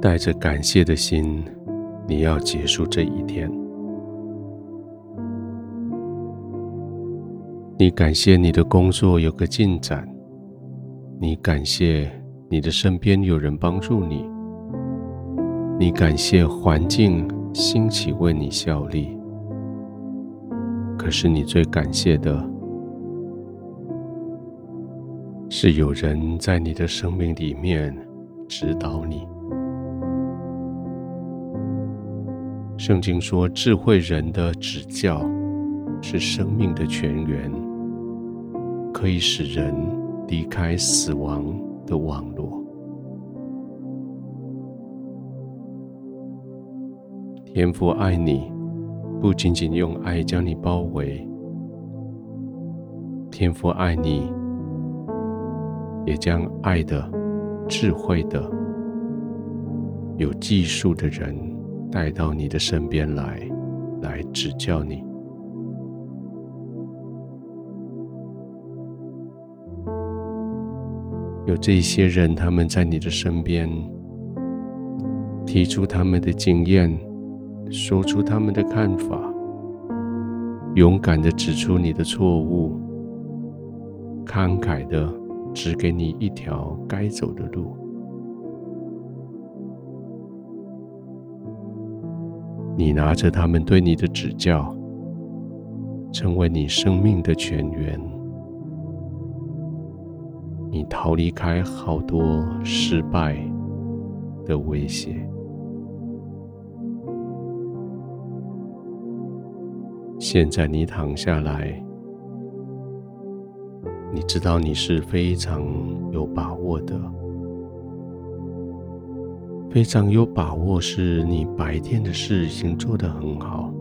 带着感谢的心，你要结束这一天。你感谢你的工作有个进展，你感谢你的身边有人帮助你，你感谢环境兴起为你效力。可是你最感谢的，是有人在你的生命里面指导你。圣经说，智慧人的指教是生命的泉源，可以使人离开死亡的网络。天父爱你。不仅仅用爱将你包围，天父爱你，也将爱的、智慧的、有技术的人带到你的身边来，来指教你。有这些人，他们在你的身边，提出他们的经验。说出他们的看法，勇敢的指出你的错误，慷慨的指给你一条该走的路。你拿着他们对你的指教，成为你生命的泉源。你逃离开好多失败的威胁。现在你躺下来，你知道你是非常有把握的，非常有把握，是你白天的事已经做得很好，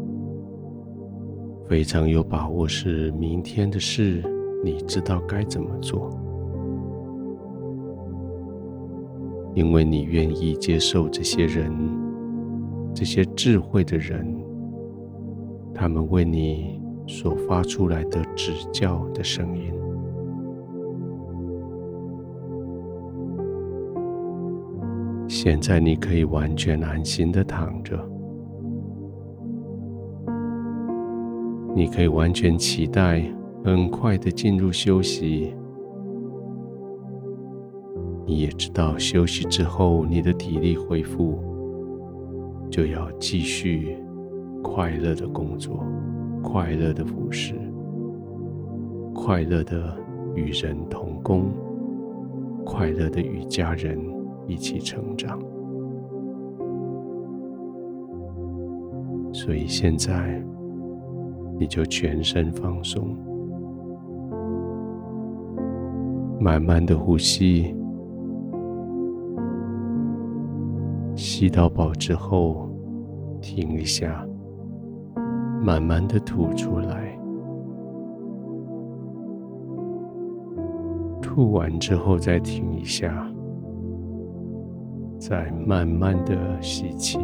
非常有把握，是明天的事你知道该怎么做，因为你愿意接受这些人，这些智慧的人。他们为你所发出来的指教的声音，现在你可以完全安心的躺着，你可以完全期待很快的进入休息。你也知道，休息之后，你的体力恢复，就要继续。快乐的工作，快乐的服侍，快乐的与人同工，快乐的与家人一起成长。所以现在，你就全身放松，慢慢的呼吸，吸到饱之后，停一下。慢慢的吐出来，吐完之后再停一下，再慢慢的吸气。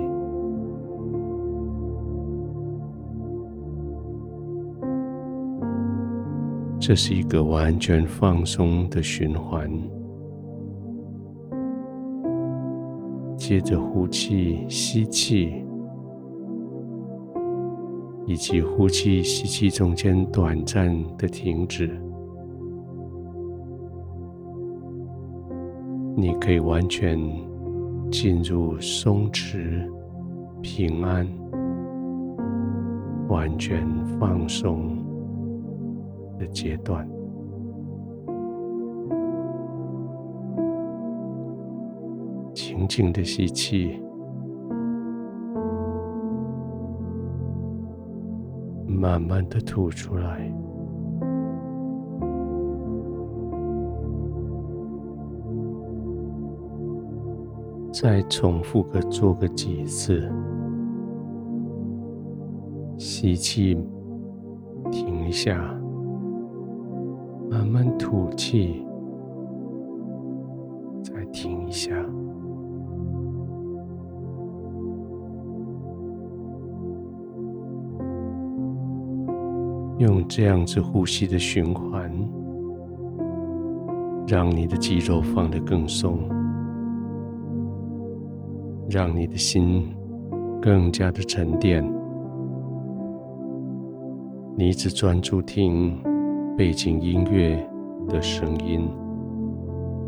这是一个完全放松的循环。接着呼气，吸气。以及呼气、吸气中间短暂的停止，你可以完全进入松弛、平安、完全放松的阶段。轻轻的吸气。慢慢的吐出来，再重复个做个几次，吸气，停一下，慢慢吐气，再停一下。用这样子呼吸的循环，让你的肌肉放得更松，让你的心更加的沉淀。你只专注听背景音乐的声音，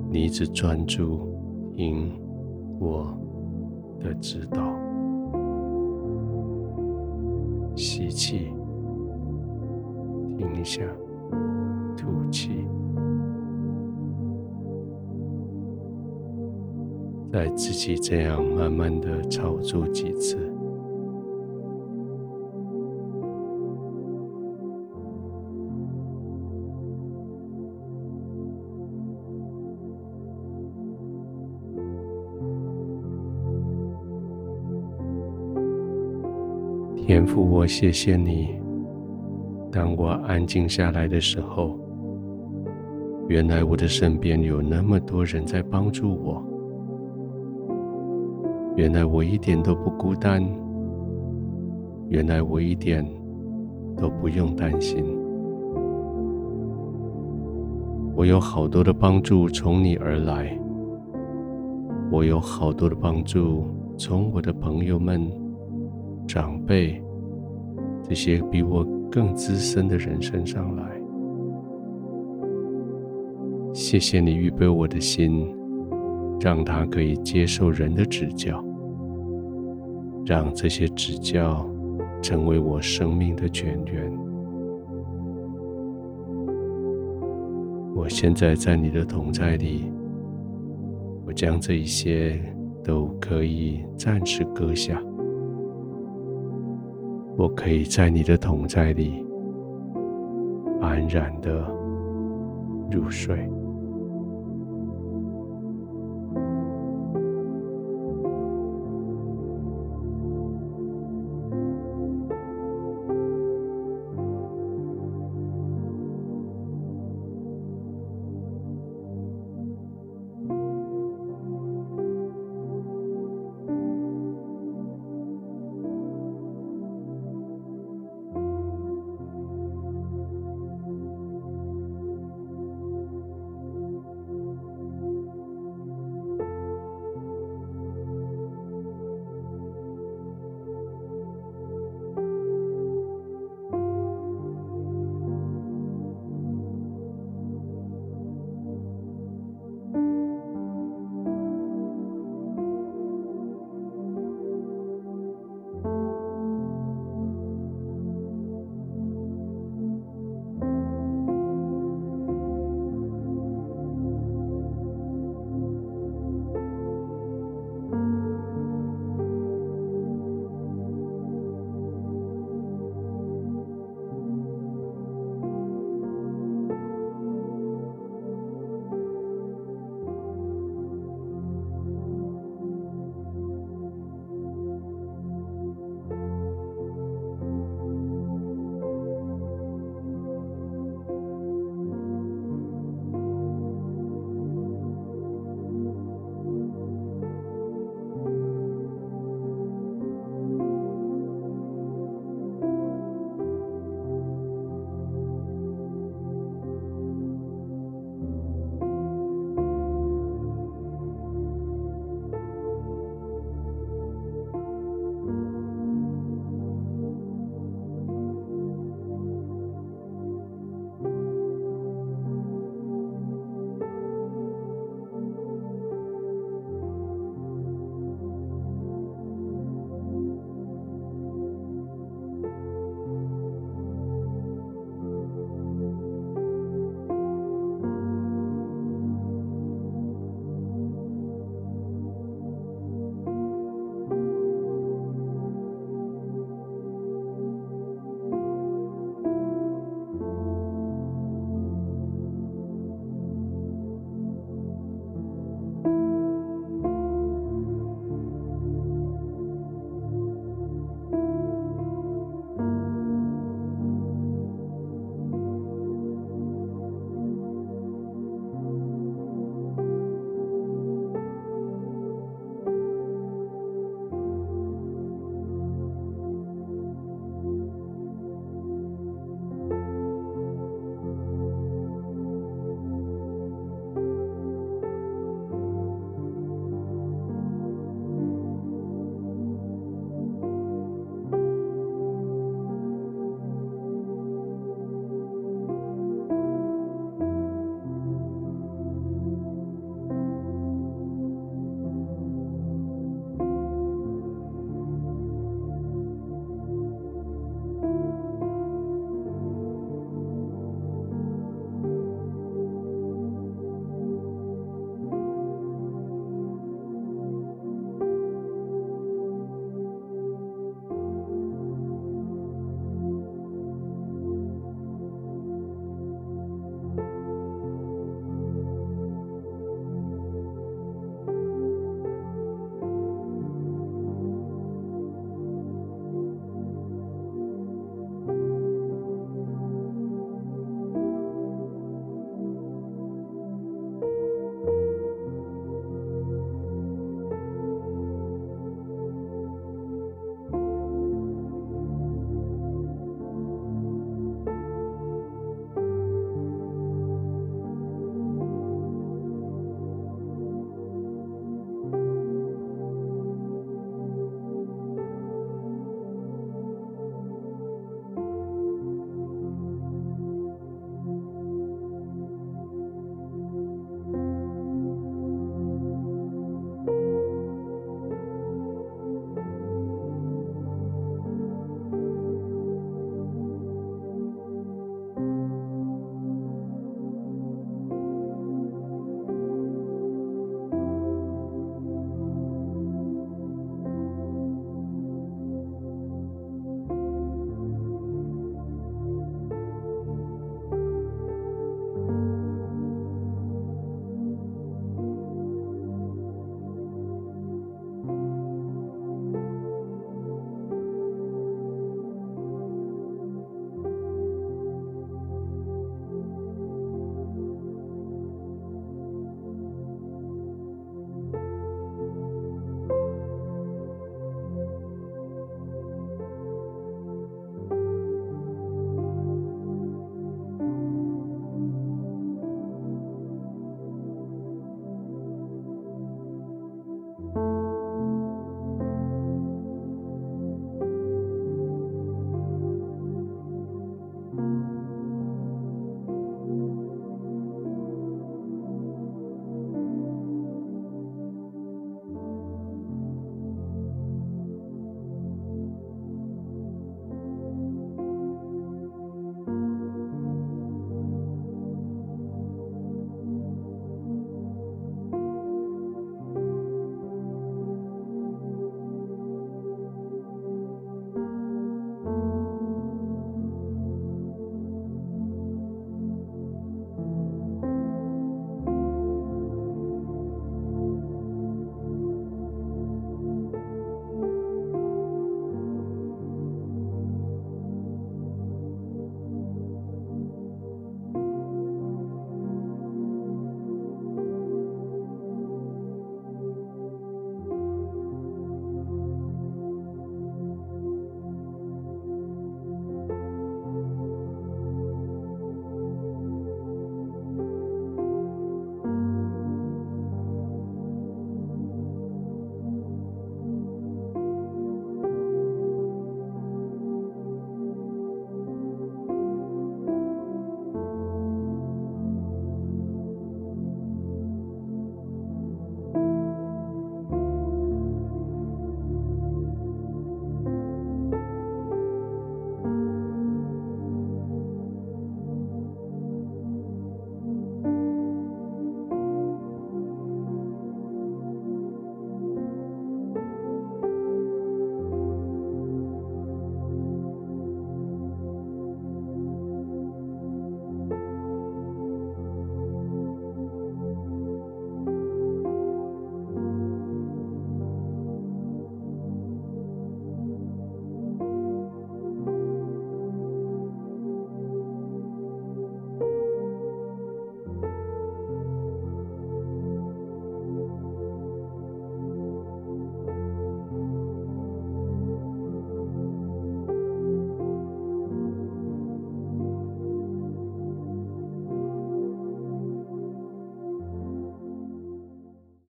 你只专注听我的指导。吸气，停一下，吐气。再自己这样慢慢的操作几次。天父，我谢谢你。当我安静下来的时候，原来我的身边有那么多人在帮助我。原来我一点都不孤单，原来我一点都不用担心。我有好多的帮助从你而来，我有好多的帮助从我的朋友们、长辈这些比我更资深的人身上来。谢谢你预备我的心，让他可以接受人的指教。让这些指教成为我生命的泉源。我现在在你的同在里，我将这一些都可以暂时搁下。我可以在你的同在里安然的入睡。